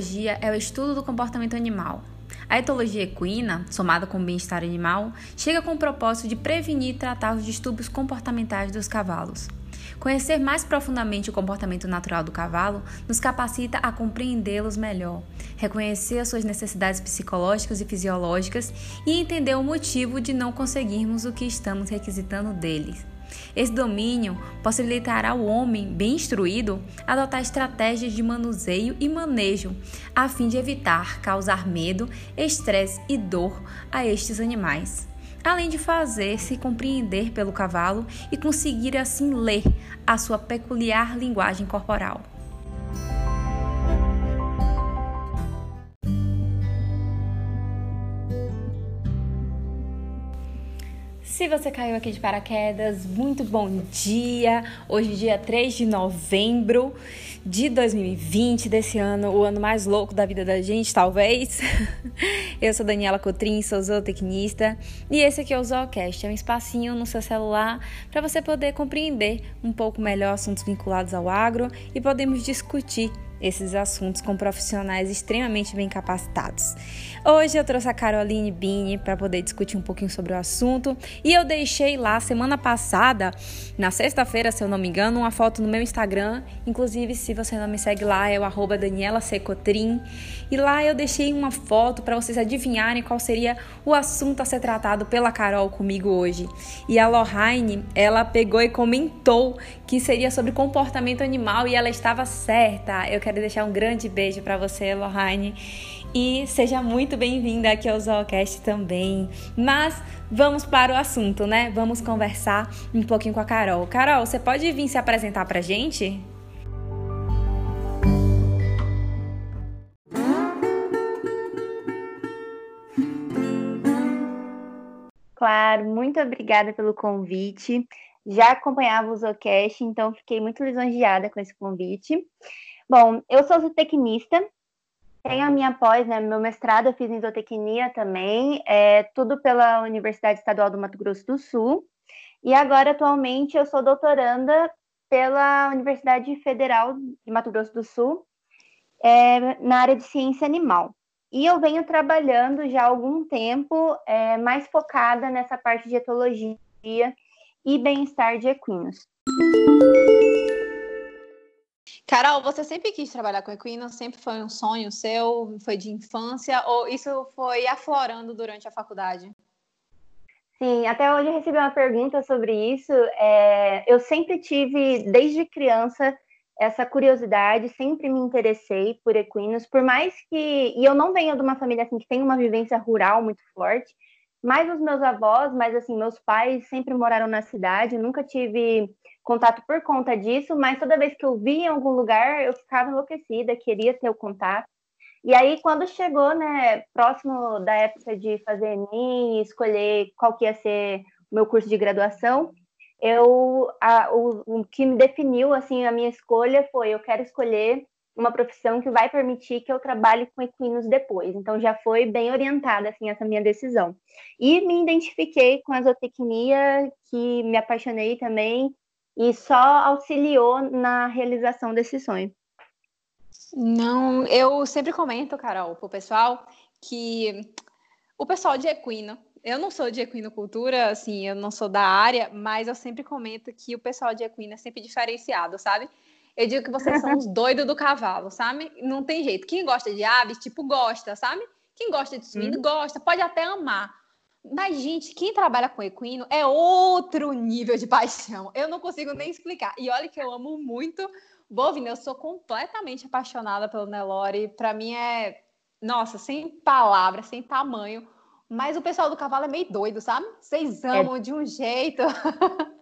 etologia é o estudo do comportamento animal. A etologia equina, somada com o bem-estar animal, chega com o propósito de prevenir e tratar os distúrbios comportamentais dos cavalos. Conhecer mais profundamente o comportamento natural do cavalo nos capacita a compreendê-los melhor, reconhecer as suas necessidades psicológicas e fisiológicas e entender o motivo de não conseguirmos o que estamos requisitando deles. Esse domínio possibilitará ao homem bem instruído adotar estratégias de manuseio e manejo, a fim de evitar causar medo, estresse e dor a estes animais. Além de fazer-se compreender pelo cavalo e conseguir assim ler a sua peculiar linguagem corporal. Se você caiu aqui de paraquedas, muito bom dia! Hoje, dia 3 de novembro de 2020, desse ano, o ano mais louco da vida da gente, talvez. Eu sou Daniela Cotrim, sou zootecnista e esse aqui é o Zoocast, é um espacinho no seu celular para você poder compreender um pouco melhor assuntos vinculados ao agro e podemos discutir esses assuntos com profissionais extremamente bem capacitados. Hoje eu trouxe a Caroline Bini para poder discutir um pouquinho sobre o assunto e eu deixei lá semana passada, na sexta-feira, se eu não me engano, uma foto no meu Instagram. Inclusive, se você não me segue lá, é o arroba Daniela Secotrim. E lá eu deixei uma foto para vocês adivinharem qual seria o assunto a ser tratado pela Carol comigo hoje. E a Lohane, ela pegou e comentou que seria sobre comportamento animal e ela estava certa. Eu quero quero deixar um grande beijo para você, Lohane. E seja muito bem-vinda aqui ao Zoocast também. Mas vamos para o assunto, né? Vamos conversar um pouquinho com a Carol. Carol, você pode vir se apresentar para gente? Claro, muito obrigada pelo convite. Já acompanhava o Zoocast, então fiquei muito lisonjeada com esse convite. Bom, eu sou zootecnista, tenho a minha pós, né, meu mestrado eu fiz em zootecnia também, é, tudo pela Universidade Estadual do Mato Grosso do Sul, e agora atualmente eu sou doutoranda pela Universidade Federal de Mato Grosso do Sul, é, na área de ciência animal. E eu venho trabalhando já há algum tempo é, mais focada nessa parte de etologia e bem-estar de equinos. Carol, você sempre quis trabalhar com equino? Sempre foi um sonho seu? Foi de infância? Ou isso foi aflorando durante a faculdade? Sim, até hoje eu recebi uma pergunta sobre isso. É, eu sempre tive, desde criança, essa curiosidade, sempre me interessei por equinos, por mais que. E eu não venho de uma família assim que tem uma vivência rural muito forte, mas os meus avós, mas assim, meus pais sempre moraram na cidade, nunca tive contato por conta disso, mas toda vez que eu via em algum lugar, eu ficava enlouquecida, queria ter o contato. E aí, quando chegou, né, próximo da época de fazer Enem escolher qual que ia ser o meu curso de graduação, eu, a, o, o que me definiu, assim, a minha escolha foi, eu quero escolher uma profissão que vai permitir que eu trabalhe com equinos depois. Então, já foi bem orientada, assim, essa minha decisão. E me identifiquei com a zootecnia, que me apaixonei também, e só auxiliou na realização desse sonho. Não, eu sempre comento, Carol, pro pessoal que o pessoal de equino, eu não sou de equinocultura, assim, eu não sou da área, mas eu sempre comento que o pessoal de equino é sempre diferenciado, sabe? Eu digo que vocês são os doidos do cavalo, sabe? Não tem jeito. Quem gosta de aves, tipo, gosta, sabe? Quem gosta de suíno, uhum. gosta, pode até amar. Mas, gente, quem trabalha com equino é outro nível de paixão. Eu não consigo nem explicar. E olha que eu amo muito bovino. Eu sou completamente apaixonada pelo Nelore. Para mim é, nossa, sem palavras, sem tamanho. Mas o pessoal do cavalo é meio doido, sabe? Vocês é. amam é... de um jeito.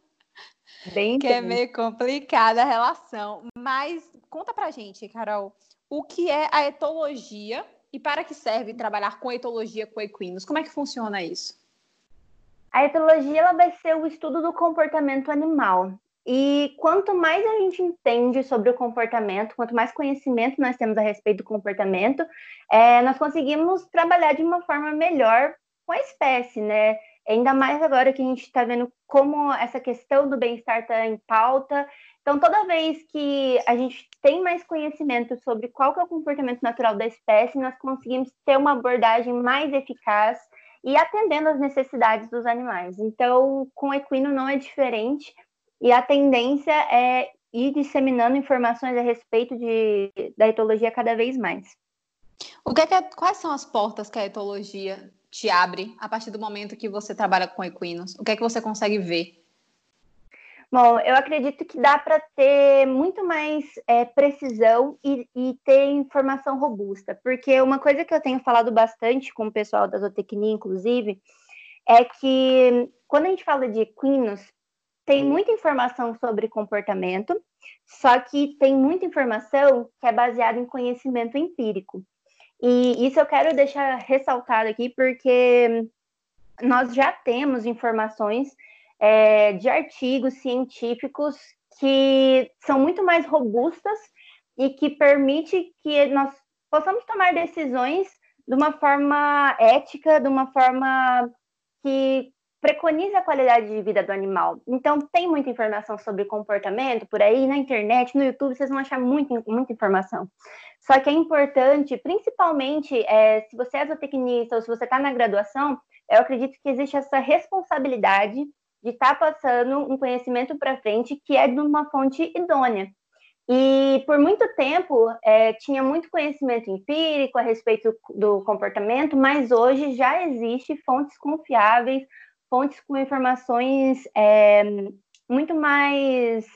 Bem que é meio complicada a relação. Mas conta pra gente, Carol, o que é a etologia e para que serve trabalhar com etologia com equinos? Como é que funciona isso? A etologia ela vai ser o estudo do comportamento animal. E quanto mais a gente entende sobre o comportamento, quanto mais conhecimento nós temos a respeito do comportamento, é, nós conseguimos trabalhar de uma forma melhor com a espécie, né? Ainda mais agora que a gente está vendo como essa questão do bem-estar está em pauta. Então, toda vez que a gente tem mais conhecimento sobre qual é o comportamento natural da espécie, nós conseguimos ter uma abordagem mais eficaz e atendendo às necessidades dos animais. Então, com o equino não é diferente, e a tendência é ir disseminando informações a respeito de, da etologia cada vez mais. O que é que é, quais são as portas que a etologia te abre a partir do momento que você trabalha com equinos? O que é que você consegue ver? Bom, eu acredito que dá para ter muito mais é, precisão e, e, ter informação robusta, porque uma coisa que eu tenho falado bastante com o pessoal da zootecnia, inclusive, é que quando a gente fala de equinos, tem muita informação sobre comportamento, só que tem muita informação que é baseada em conhecimento empírico. E isso eu quero deixar ressaltado aqui, porque nós já temos informações é, de artigos científicos que são muito mais robustas e que permite que nós possamos tomar decisões de uma forma ética, de uma forma que preconize a qualidade de vida do animal. Então, tem muita informação sobre comportamento por aí, na internet, no YouTube, vocês vão achar muito, muita informação. Só que é importante, principalmente é, se você é zootecnista ou se você está na graduação, eu acredito que existe essa responsabilidade de estar tá passando um conhecimento para frente que é de uma fonte idônea. E por muito tempo é, tinha muito conhecimento empírico a respeito do comportamento, mas hoje já existe fontes confiáveis, fontes com informações é, muito mais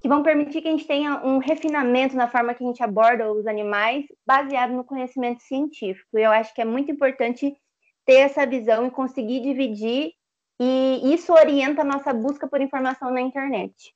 que vão permitir que a gente tenha um refinamento na forma que a gente aborda os animais, baseado no conhecimento científico. E eu acho que é muito importante ter essa visão e conseguir dividir e isso orienta a nossa busca por informação na internet.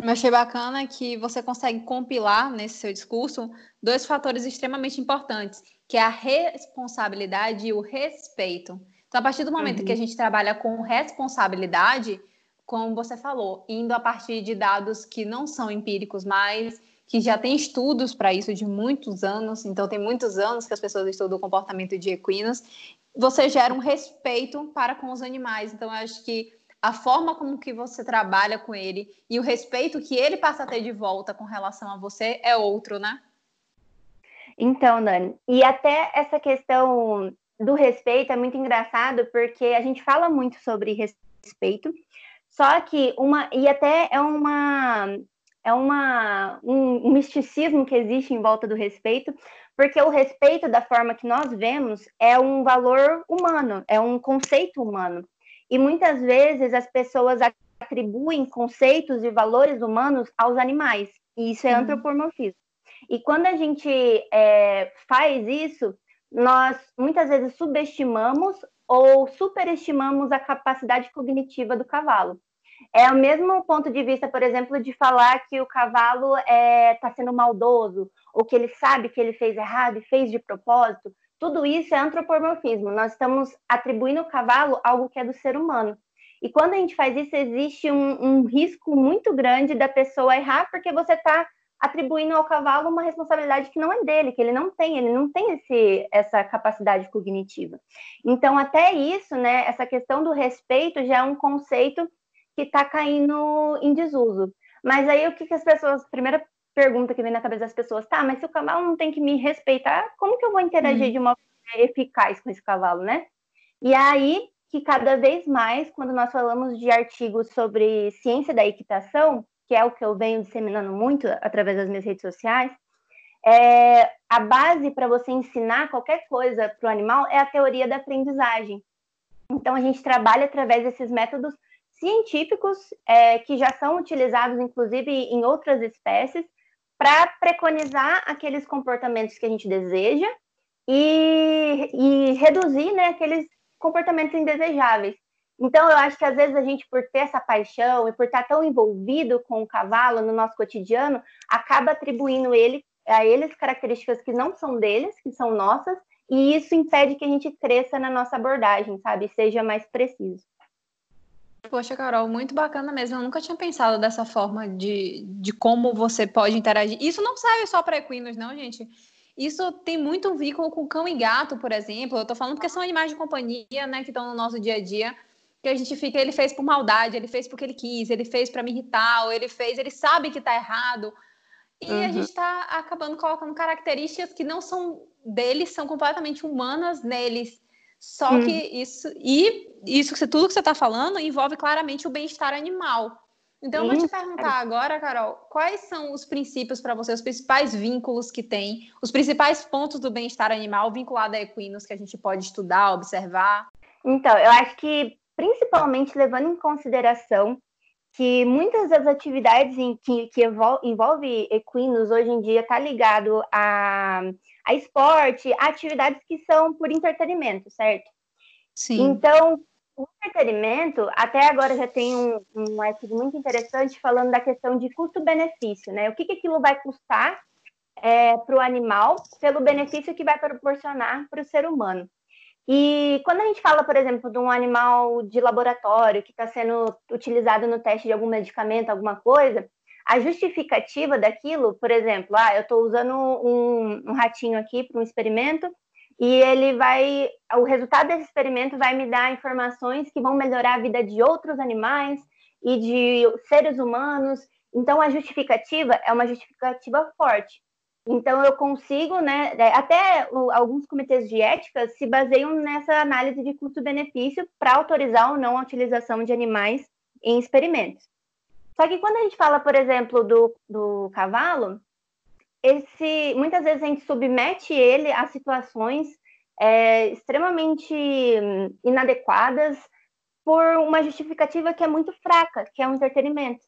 Eu achei bacana que você consegue compilar nesse seu discurso dois fatores extremamente importantes, que é a responsabilidade e o respeito. Então, a partir do momento uhum. que a gente trabalha com responsabilidade, como você falou, indo a partir de dados que não são empíricos, mas que já tem estudos para isso de muitos anos, então tem muitos anos que as pessoas estudam o comportamento de equinos, você gera um respeito para com os animais. Então, eu acho que a forma como que você trabalha com ele e o respeito que ele passa a ter de volta com relação a você é outro, né? Então, Dani, e até essa questão do respeito é muito engraçado porque a gente fala muito sobre respeito, só que uma e até é uma é uma um misticismo que existe em volta do respeito, porque o respeito da forma que nós vemos é um valor humano, é um conceito humano. E muitas vezes as pessoas atribuem conceitos e valores humanos aos animais, e isso é uhum. antropomorfismo. E quando a gente é, faz isso, nós muitas vezes subestimamos ou superestimamos a capacidade cognitiva do cavalo. É o mesmo ponto de vista, por exemplo, de falar que o cavalo está é, tá sendo maldoso, ou que ele sabe que ele fez errado e fez de propósito. Tudo isso é antropomorfismo. Nós estamos atribuindo ao cavalo algo que é do ser humano. E quando a gente faz isso, existe um, um risco muito grande da pessoa errar, porque você está atribuindo ao cavalo uma responsabilidade que não é dele, que ele não tem, ele não tem esse, essa capacidade cognitiva. Então, até isso, né, essa questão do respeito já é um conceito que está caindo em desuso. Mas aí o que, que as pessoas. Primeira pergunta que vem na cabeça das pessoas, tá, mas se o cavalo não tem que me respeitar, como que eu vou interagir hum. de uma forma eficaz com esse cavalo, né? E aí que cada vez mais, quando nós falamos de artigos sobre ciência da equitação, que é o que eu venho disseminando muito através das minhas redes sociais, é, a base para você ensinar qualquer coisa para o animal é a teoria da aprendizagem. Então, a gente trabalha através desses métodos científicos é, que já são utilizados, inclusive, em outras espécies, para preconizar aqueles comportamentos que a gente deseja e, e reduzir né, aqueles comportamentos indesejáveis. Então, eu acho que às vezes a gente, por ter essa paixão e por estar tão envolvido com o cavalo no nosso cotidiano, acaba atribuindo ele, a eles características que não são deles, que são nossas, e isso impede que a gente cresça na nossa abordagem, sabe? Seja mais preciso. Poxa, Carol, muito bacana mesmo. Eu nunca tinha pensado dessa forma de, de como você pode interagir. Isso não serve só para equinos, não, gente. Isso tem muito vínculo com cão e gato, por exemplo. Eu tô falando porque são animais de companhia, né, que estão no nosso dia a dia. Que a gente fica, ele fez por maldade, ele fez porque ele quis, ele fez para me irritar, ou ele fez, ele sabe que tá errado. E uhum. a gente está acabando colocando características que não são deles, são completamente humanas neles. Só uhum. que isso, e isso que tudo que você está falando envolve claramente o bem-estar animal. Então, eu vou te perguntar agora, Carol, quais são os princípios para você, os principais vínculos que tem, os principais pontos do bem-estar animal vinculado a equinos que a gente pode estudar, observar? Então, eu acho que principalmente levando em consideração que muitas das atividades em que, que envolve equinos hoje em dia está ligado a, a esporte, a atividades que são por entretenimento, certo? Sim. Então, o entretenimento, até agora já tem um, um artigo muito interessante falando da questão de custo-benefício, né? O que, que aquilo vai custar é, para o animal pelo benefício que vai proporcionar para o ser humano. E quando a gente fala, por exemplo, de um animal de laboratório que está sendo utilizado no teste de algum medicamento, alguma coisa, a justificativa daquilo, por exemplo, ah, eu estou usando um, um ratinho aqui para um experimento e ele vai, o resultado desse experimento vai me dar informações que vão melhorar a vida de outros animais e de seres humanos. Então, a justificativa é uma justificativa forte. Então, eu consigo, né? É, até alguns comitês de ética se baseiam nessa análise de custo-benefício para autorizar ou não a utilização de animais em experimentos. Só que quando a gente fala, por exemplo, do, do cavalo, esse muitas vezes a gente submete ele a situações é, extremamente inadequadas por uma justificativa que é muito fraca, que é o entretenimento.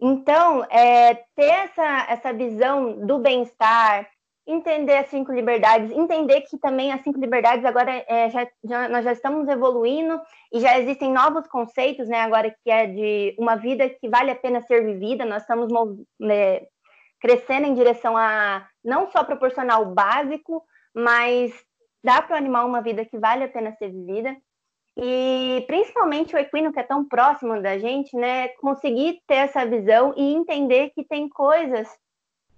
Então, é, ter essa, essa visão do bem-estar, entender as cinco liberdades, entender que também as cinco liberdades agora é, já, já, nós já estamos evoluindo e já existem novos conceitos, né? Agora que é de uma vida que vale a pena ser vivida, nós estamos é, crescendo em direção a não só proporcionar o básico, mas dar para o animal uma vida que vale a pena ser vivida. E principalmente o equino, que é tão próximo da gente, né? Conseguir ter essa visão e entender que tem coisas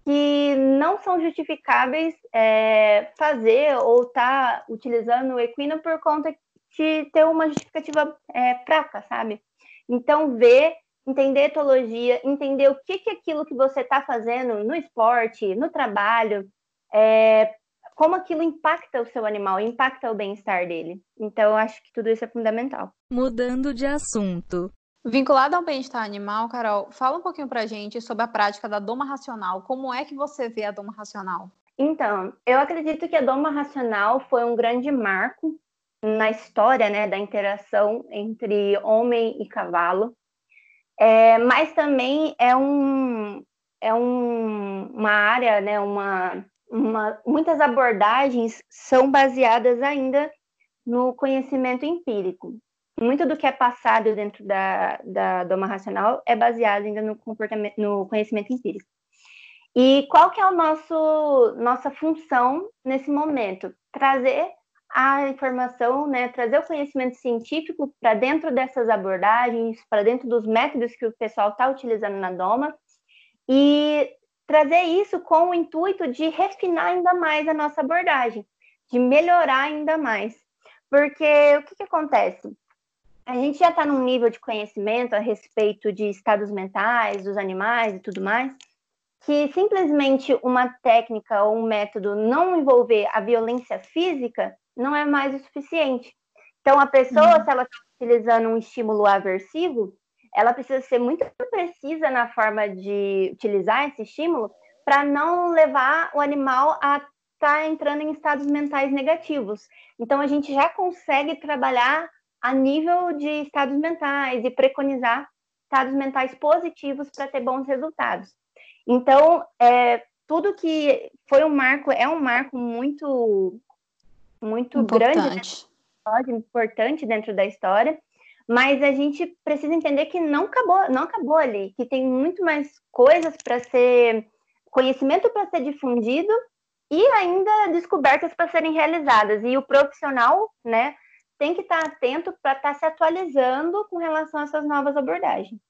que não são justificáveis é, fazer ou estar tá utilizando o equino por conta de ter uma justificativa é, fraca, sabe? Então, ver entender etologia, entender o que, que é aquilo que você está fazendo no esporte, no trabalho, é, como aquilo impacta o seu animal, impacta o bem-estar dele. Então, eu acho que tudo isso é fundamental. Mudando de assunto. Vinculado ao bem-estar animal, Carol, fala um pouquinho pra gente sobre a prática da doma racional. Como é que você vê a doma racional? Então, eu acredito que a doma racional foi um grande marco na história né, da interação entre homem e cavalo. É, mas também é, um, é um, uma área, né, uma, uma, muitas abordagens são baseadas ainda no conhecimento empírico. Muito do que é passado dentro da, da doma racional é baseado ainda no, comportamento, no conhecimento empírico. E qual que é nosso nossa função nesse momento? Trazer a informação, né, trazer o conhecimento científico para dentro dessas abordagens, para dentro dos métodos que o pessoal está utilizando na Doma, e trazer isso com o intuito de refinar ainda mais a nossa abordagem, de melhorar ainda mais. Porque o que, que acontece? A gente já está num nível de conhecimento a respeito de estados mentais dos animais e tudo mais, que simplesmente uma técnica ou um método não envolver a violência física não é mais o suficiente. Então, a pessoa, uhum. se ela está utilizando um estímulo aversivo, ela precisa ser muito precisa na forma de utilizar esse estímulo para não levar o animal a estar tá entrando em estados mentais negativos. Então, a gente já consegue trabalhar a nível de estados mentais e preconizar estados mentais positivos para ter bons resultados. Então, é, tudo que foi um marco, é um marco muito muito importante. grande, importante dentro da história, mas a gente precisa entender que não acabou, não acabou ali, que tem muito mais coisas para ser conhecimento para ser difundido e ainda descobertas para serem realizadas. E o profissional, né, tem que estar atento para estar se atualizando com relação a essas novas abordagens.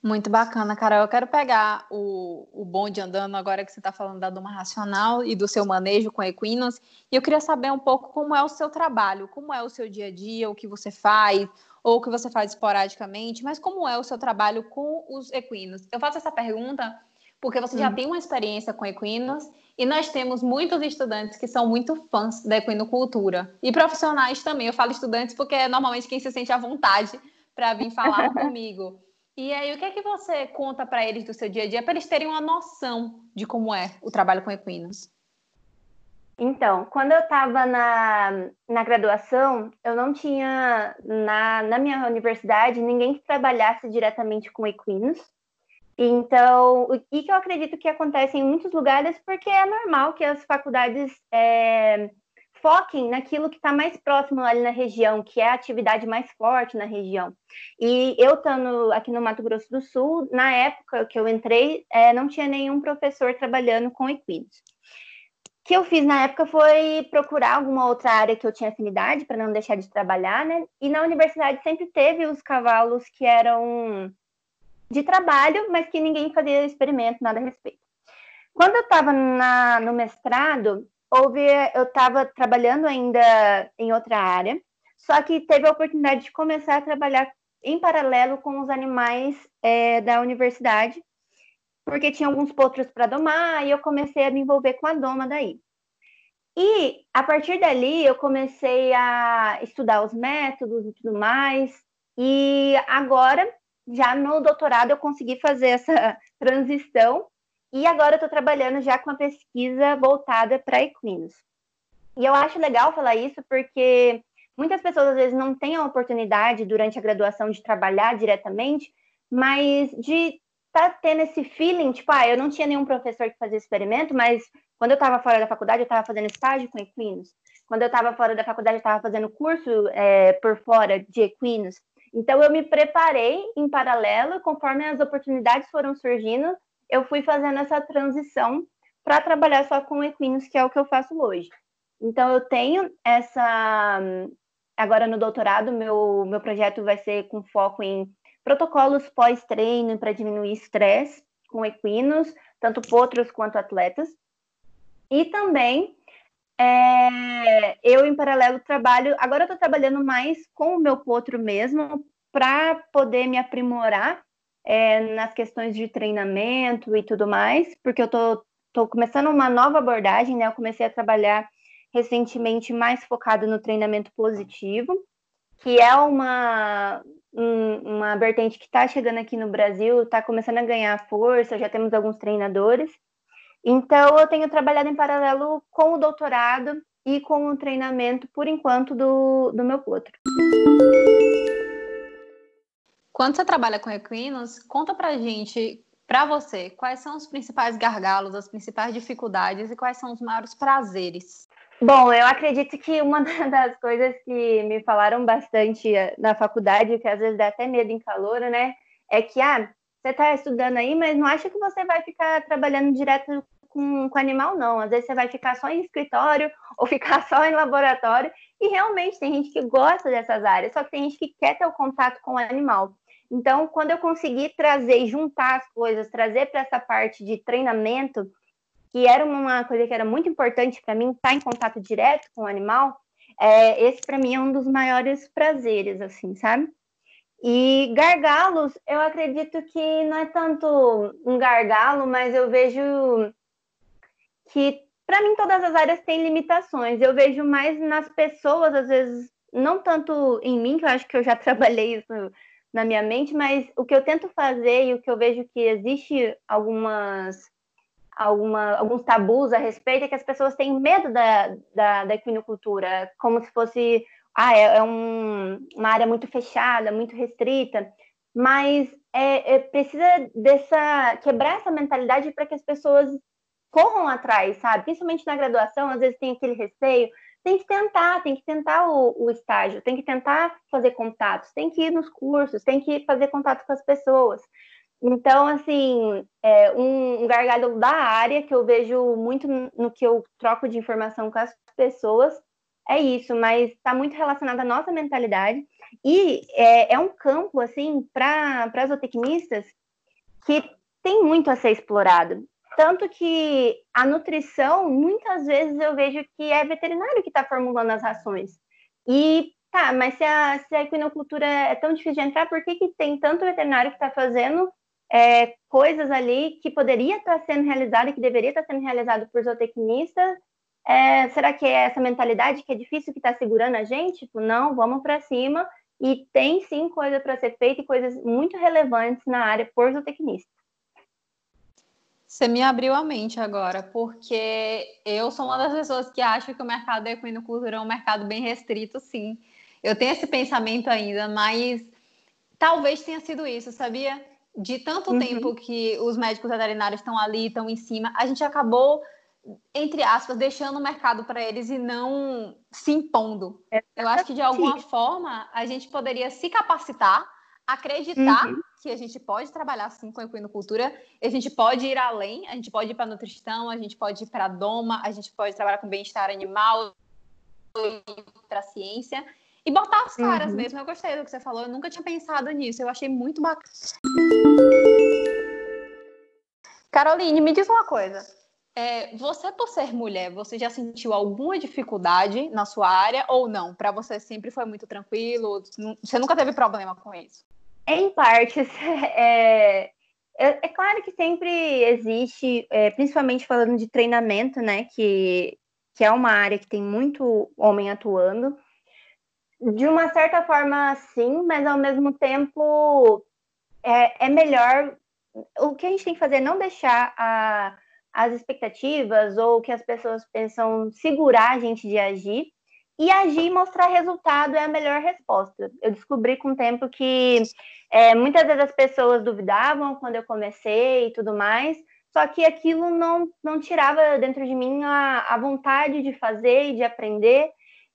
Muito bacana, Carol. Eu quero pegar o, o bonde andando agora que você está falando da doma racional e do seu manejo com equinos. E eu queria saber um pouco como é o seu trabalho, como é o seu dia a dia, o que você faz, ou o que você faz esporadicamente, mas como é o seu trabalho com os equinos? Eu faço essa pergunta porque você hum. já tem uma experiência com equinos e nós temos muitos estudantes que são muito fãs da equinocultura e profissionais também. Eu falo estudantes porque é normalmente quem se sente à vontade para vir falar comigo. E aí, o que é que você conta para eles do seu dia a dia, para eles terem uma noção de como é o trabalho com equinos? Então, quando eu estava na, na graduação, eu não tinha na, na minha universidade ninguém que trabalhasse diretamente com equinos. Então, o que eu acredito que acontece em muitos lugares, porque é normal que as faculdades é, foquem naquilo que está mais próximo ali na região, que é a atividade mais forte na região. E eu estando aqui no Mato Grosso do Sul, na época que eu entrei, é, não tinha nenhum professor trabalhando com equinos. O que eu fiz na época foi procurar alguma outra área que eu tinha afinidade para não deixar de trabalhar, né? E na universidade sempre teve os cavalos que eram de trabalho, mas que ninguém fazia experimento, nada a respeito. Quando eu estava no mestrado, houve, eu estava trabalhando ainda em outra área, só que teve a oportunidade de começar a trabalhar em paralelo com os animais é, da universidade, porque tinha alguns potros para domar, e eu comecei a me envolver com a doma daí. E a partir dali eu comecei a estudar os métodos e tudo mais, e agora, já no doutorado, eu consegui fazer essa transição e agora eu estou trabalhando já com a pesquisa voltada para equinos. E eu acho legal falar isso porque muitas pessoas às vezes não têm a oportunidade durante a graduação de trabalhar diretamente, mas de tá tendo esse feeling, tipo, ah, eu não tinha nenhum professor que fazia experimento, mas quando eu estava fora da faculdade, eu estava fazendo estágio com equinos. Quando eu estava fora da faculdade, eu estava fazendo curso é, por fora de equinos. Então, eu me preparei em paralelo, conforme as oportunidades foram surgindo, eu fui fazendo essa transição para trabalhar só com equinos, que é o que eu faço hoje. Então, eu tenho essa. Agora, no doutorado, meu, meu projeto vai ser com foco em protocolos pós-treino para diminuir estresse com equinos, tanto potros quanto atletas. E também, é, eu, em paralelo, trabalho. Agora, eu estou trabalhando mais com o meu potro mesmo, para poder me aprimorar é, nas questões de treinamento e tudo mais, porque eu tô, tô começando uma nova abordagem, né? Eu comecei a trabalhar recentemente mais focado no treinamento positivo, que é uma, um, uma vertente que está chegando aqui no Brasil, está começando a ganhar força, já temos alguns treinadores. Então, eu tenho trabalhado em paralelo com o doutorado e com o treinamento, por enquanto, do, do meu potro. Quando você trabalha com equinos, conta pra gente, para você, quais são os principais gargalos, as principais dificuldades e quais são os maiores prazeres? Bom, eu acredito que uma das coisas que me falaram bastante eh, na faculdade, que às vezes dá até medo em calor, né, é que, ah, você está estudando aí, mas não acha que você vai ficar trabalhando direto com, com animal, não. Às vezes você vai ficar só em escritório ou ficar só em laboratório. E realmente tem gente que gosta dessas áreas, só que tem gente que quer ter o contato com o animal. Então, quando eu consegui trazer, juntar as coisas, trazer para essa parte de treinamento, que era uma coisa que era muito importante para mim, estar tá em contato direto com o animal, é, esse para mim é um dos maiores prazeres, assim, sabe? E gargalos, eu acredito que não é tanto um gargalo, mas eu vejo que para mim todas as áreas têm limitações. Eu vejo mais nas pessoas, às vezes, não tanto em mim, que eu acho que eu já trabalhei isso na minha mente, mas o que eu tento fazer e o que eu vejo que existe algumas alguma, alguns tabus a respeito é que as pessoas têm medo da, da, da equinocultura, como se fosse ah, é, é um, uma área muito fechada, muito restrita, mas é, é, precisa dessa quebrar essa mentalidade para que as pessoas corram atrás, sabe? Principalmente na graduação, às vezes tem aquele receio, tem que tentar, tem que tentar o, o, estágio, tem que tentar fazer contatos, tem que ir nos cursos, tem que fazer contato com as pessoas. Então, assim, é um, um gargalo da área que eu vejo muito no que eu troco de informação com as pessoas é isso, mas está muito relacionado à nossa mentalidade e é, é um campo, assim, para zootecnistas que tem muito a ser explorado. Tanto que a nutrição, muitas vezes eu vejo que é veterinário que está formulando as rações. E tá, mas se a, se a equinocultura é tão difícil de entrar, por que, que tem tanto veterinário que está fazendo é, coisas ali que poderia estar tá sendo realizado e que deveria estar tá sendo realizado por zootecnistas? É, será que é essa mentalidade que é difícil que está segurando a gente? Tipo, não, vamos para cima. E tem sim coisa para ser feita e coisas muito relevantes na área por zootecnistas. Você me abriu a mente agora, porque eu sou uma das pessoas que acha que o mercado da equinocultura é um mercado bem restrito, sim. Eu tenho esse pensamento ainda, mas talvez tenha sido isso, sabia? De tanto uhum. tempo que os médicos veterinários estão ali, estão em cima, a gente acabou, entre aspas, deixando o mercado para eles e não se impondo. É. Eu acho que de alguma forma a gente poderia se capacitar acreditar uhum. Que a gente pode trabalhar assim com a equinocultura, a gente pode ir além, a gente pode ir para nutrição, a gente pode ir para doma, a gente pode trabalhar com bem-estar animal, para ciência e botar as caras uhum. mesmo. Eu gostei do que você falou, eu nunca tinha pensado nisso, eu achei muito bacana. Caroline, me diz uma coisa. É, você, por ser mulher, você já sentiu alguma dificuldade na sua área ou não? Para você sempre foi muito tranquilo? Você nunca teve problema com isso? Em partes, é, é, é claro que sempre existe, é, principalmente falando de treinamento, né, que, que é uma área que tem muito homem atuando. De uma certa forma, sim, mas ao mesmo tempo é, é melhor. O que a gente tem que fazer é não deixar a, as expectativas ou o que as pessoas pensam segurar a gente de agir e agir e mostrar resultado é a melhor resposta. Eu descobri com o tempo que é, muitas vezes as pessoas duvidavam quando eu comecei e tudo mais, só que aquilo não, não tirava dentro de mim a, a vontade de fazer e de aprender.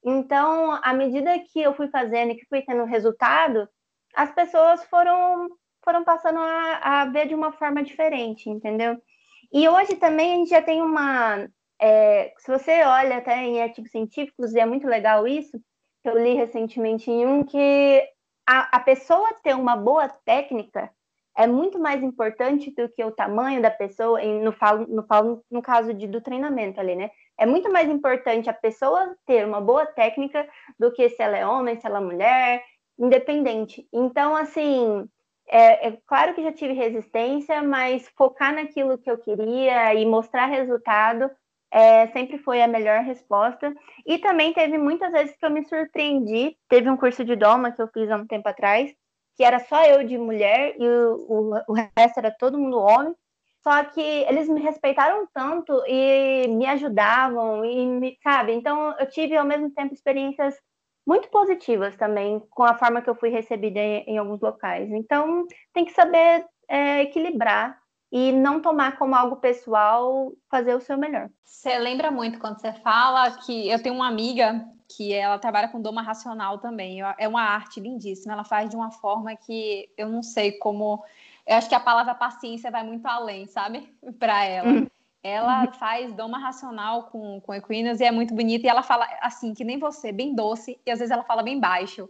Então, à medida que eu fui fazendo e que fui tendo resultado, as pessoas foram, foram passando a, a ver de uma forma diferente, entendeu? E hoje também a gente já tem uma, é, se você olha até em artigos científicos, e é muito legal isso, que eu li recentemente em um, que a, a pessoa ter uma boa técnica é muito mais importante do que o tamanho da pessoa, no, falo, no, falo, no caso de, do treinamento ali, né? É muito mais importante a pessoa ter uma boa técnica do que se ela é homem, se ela é mulher, independente. Então, assim, é, é, claro que já tive resistência, mas focar naquilo que eu queria e mostrar resultado é, sempre foi a melhor resposta. E também teve muitas vezes que eu me surpreendi. Teve um curso de doma que eu fiz há um tempo atrás, que era só eu de mulher e o, o, o resto era todo mundo homem. Só que eles me respeitaram tanto e me ajudavam, e me, sabe? Então eu tive ao mesmo tempo experiências muito positivas também com a forma que eu fui recebida em, em alguns locais. Então tem que saber é, equilibrar e não tomar como algo pessoal, fazer o seu melhor. Você lembra muito quando você fala que eu tenho uma amiga que ela trabalha com doma racional também. É uma arte lindíssima. Ela faz de uma forma que eu não sei como. Eu acho que a palavra paciência vai muito além, sabe? Para ela. Uhum. Ela faz doma racional com, com equinas e é muito bonita. E ela fala assim, que nem você, bem doce, e às vezes ela fala bem baixo.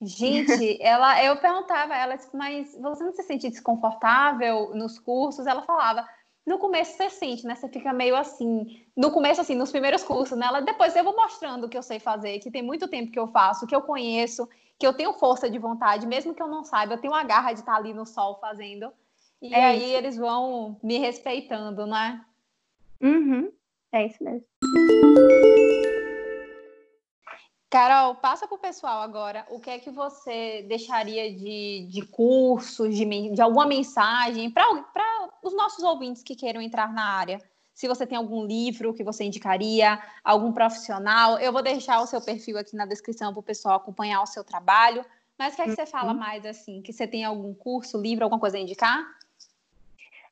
Gente, ela, eu perguntava a ela, mas você não se sente desconfortável nos cursos? Ela falava, no começo você sente, né? Você fica meio assim. No começo, assim, nos primeiros cursos, né? Ela, depois eu vou mostrando o que eu sei fazer, que tem muito tempo que eu faço, que eu conheço, que eu tenho força de vontade, mesmo que eu não saiba, eu tenho a garra de estar ali no sol fazendo. E é aí isso. eles vão me respeitando, né? Uhum. É isso mesmo. Carol, passa para o pessoal agora o que é que você deixaria de, de cursos, de, de alguma mensagem para os nossos ouvintes que queiram entrar na área. Se você tem algum livro que você indicaria, algum profissional, eu vou deixar o seu perfil aqui na descrição para o pessoal acompanhar o seu trabalho. Mas o que é que você fala uhum. mais assim? Que você tem algum curso, livro, alguma coisa a indicar?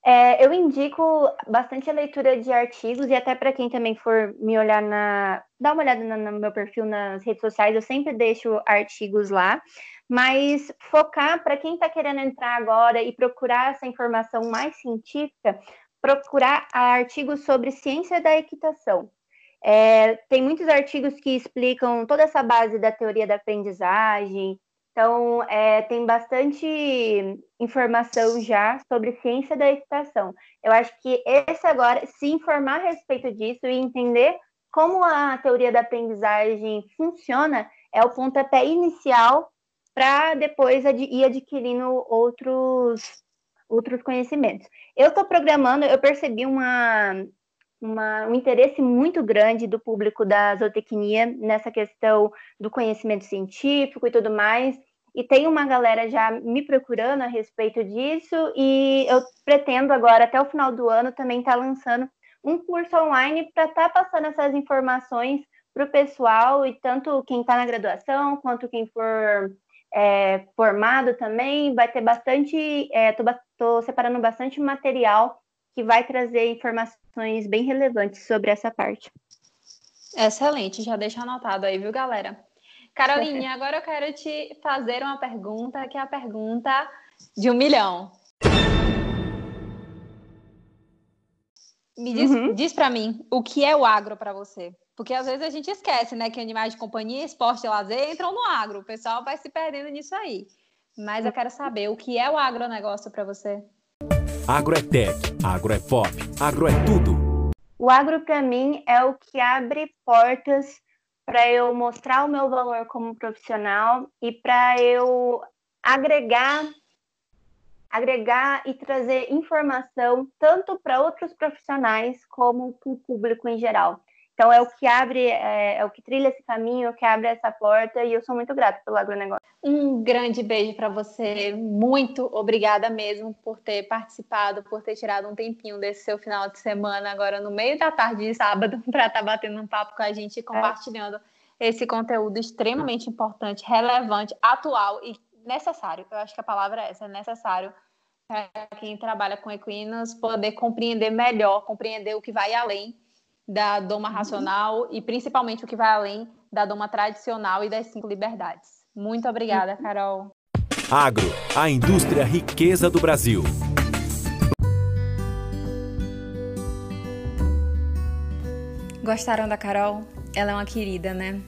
É, eu indico bastante a leitura de artigos e até para quem também for me olhar na. Dá uma olhada no, meu perfil nas redes sociais, eu sempre deixo artigos lá. Mas focar para quem está querendo entrar agora e procurar essa informação mais científica, procurar artigos sobre ciência da equitação. É, tem muitos artigos que explicam toda essa base da teoria da aprendizagem, Então, é, tem bastante informação já sobre ciência da equitação. Eu acho que esse agora, se informar a respeito disso e entender como a teoria da aprendizagem funciona, é o pontapé inicial para depois ad ir adquirindo outros, outros conhecimentos. Eu estou programando, eu percebi uma, uma, um interesse muito grande do público da zootecnia nessa questão do conhecimento científico e tudo mais. E tem uma galera já me procurando a respeito disso, e eu pretendo agora, até o final do ano, também estar tá lançando um curso online para estar tá passando essas informações para o pessoal, e tanto quem está na graduação, quanto quem for é, formado também, vai ter bastante. Estou é, separando bastante material que vai trazer informações bem relevantes sobre essa parte. Excelente, já deixa anotado aí, viu, galera? Carolinha, agora eu quero te fazer uma pergunta, que é a pergunta de um milhão. Me diz, uhum. diz para mim, o que é o agro para você? Porque às vezes a gente esquece, né, que animais de companhia, esporte e lazer entram no agro. O pessoal vai se perdendo nisso aí. Mas eu quero saber, o que é o agronegócio para você? Agro é tech, agro é pop, agro é tudo. O agro para mim é o que abre portas para eu mostrar o meu valor como profissional e para eu agregar agregar e trazer informação tanto para outros profissionais como para o público em geral. Então é o que abre, é, é, o que trilha esse caminho, é o que abre essa porta e eu sou muito grata pelo agronegócio. Um grande beijo para você, muito obrigada mesmo por ter participado, por ter tirado um tempinho desse seu final de semana agora no meio da tarde de sábado para estar tá batendo um papo com a gente e compartilhando é. esse conteúdo extremamente importante, relevante, atual e necessário. Eu acho que a palavra é essa, é necessário para quem trabalha com equinos poder compreender melhor, compreender o que vai além da doma uhum. racional e principalmente o que vai além da doma tradicional e das cinco liberdades. Muito obrigada, uhum. Carol. Agro, a indústria riqueza do Brasil. Gostaram da Carol? Ela é uma querida, né?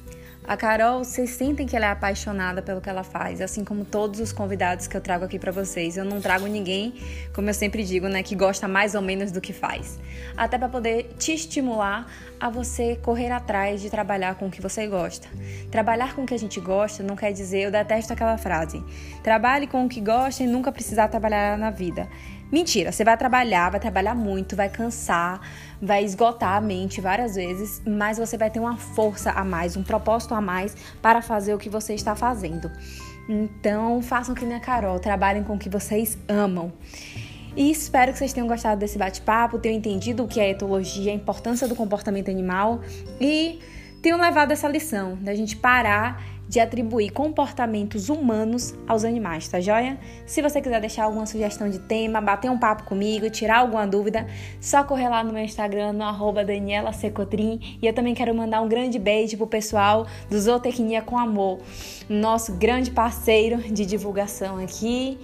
A Carol, vocês sentem que ela é apaixonada pelo que ela faz, assim como todos os convidados que eu trago aqui para vocês. Eu não trago ninguém, como eu sempre digo, né, que gosta mais ou menos do que faz. Até para poder te estimular a você correr atrás de trabalhar com o que você gosta. Trabalhar com o que a gente gosta não quer dizer, eu detesto aquela frase. Trabalhe com o que gosta e nunca precisar trabalhar na vida. Mentira, você vai trabalhar, vai trabalhar muito, vai cansar, vai esgotar a mente várias vezes, mas você vai ter uma força a mais, um propósito a mais para fazer o que você está fazendo. Então, façam que nem a Carol, trabalhem com o que vocês amam. E espero que vocês tenham gostado desse bate-papo, tenham entendido o que é etologia, a importância do comportamento animal e tenham levado essa lição da gente parar de atribuir comportamentos humanos aos animais, tá joia? Se você quiser deixar alguma sugestão de tema, bater um papo comigo, tirar alguma dúvida, só correr lá no meu Instagram, no arroba Daniela Secotrim. E eu também quero mandar um grande beijo pro pessoal do Zootecnia com Amor, nosso grande parceiro de divulgação aqui.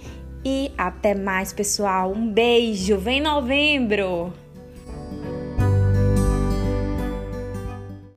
E até mais, pessoal. Um beijo. Vem novembro!